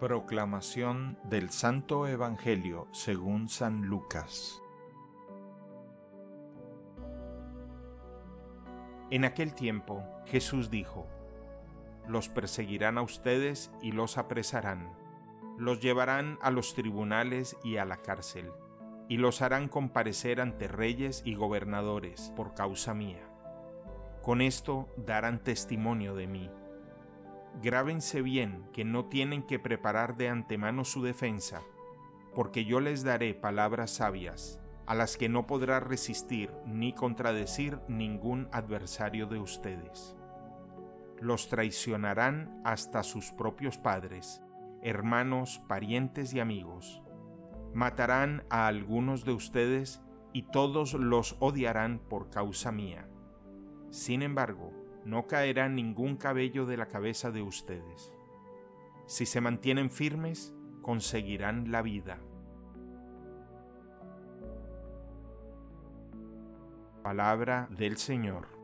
Proclamación del Santo Evangelio según San Lucas. En aquel tiempo Jesús dijo, Los perseguirán a ustedes y los apresarán, los llevarán a los tribunales y a la cárcel, y los harán comparecer ante reyes y gobernadores por causa mía. Con esto darán testimonio de mí Grábense bien que no tienen que preparar de antemano su defensa, porque yo les daré palabras sabias, a las que no podrá resistir ni contradecir ningún adversario de ustedes. Los traicionarán hasta sus propios padres, hermanos, parientes y amigos. Matarán a algunos de ustedes y todos los odiarán por causa mía. Sin embargo, no caerá ningún cabello de la cabeza de ustedes. Si se mantienen firmes, conseguirán la vida. Palabra del Señor.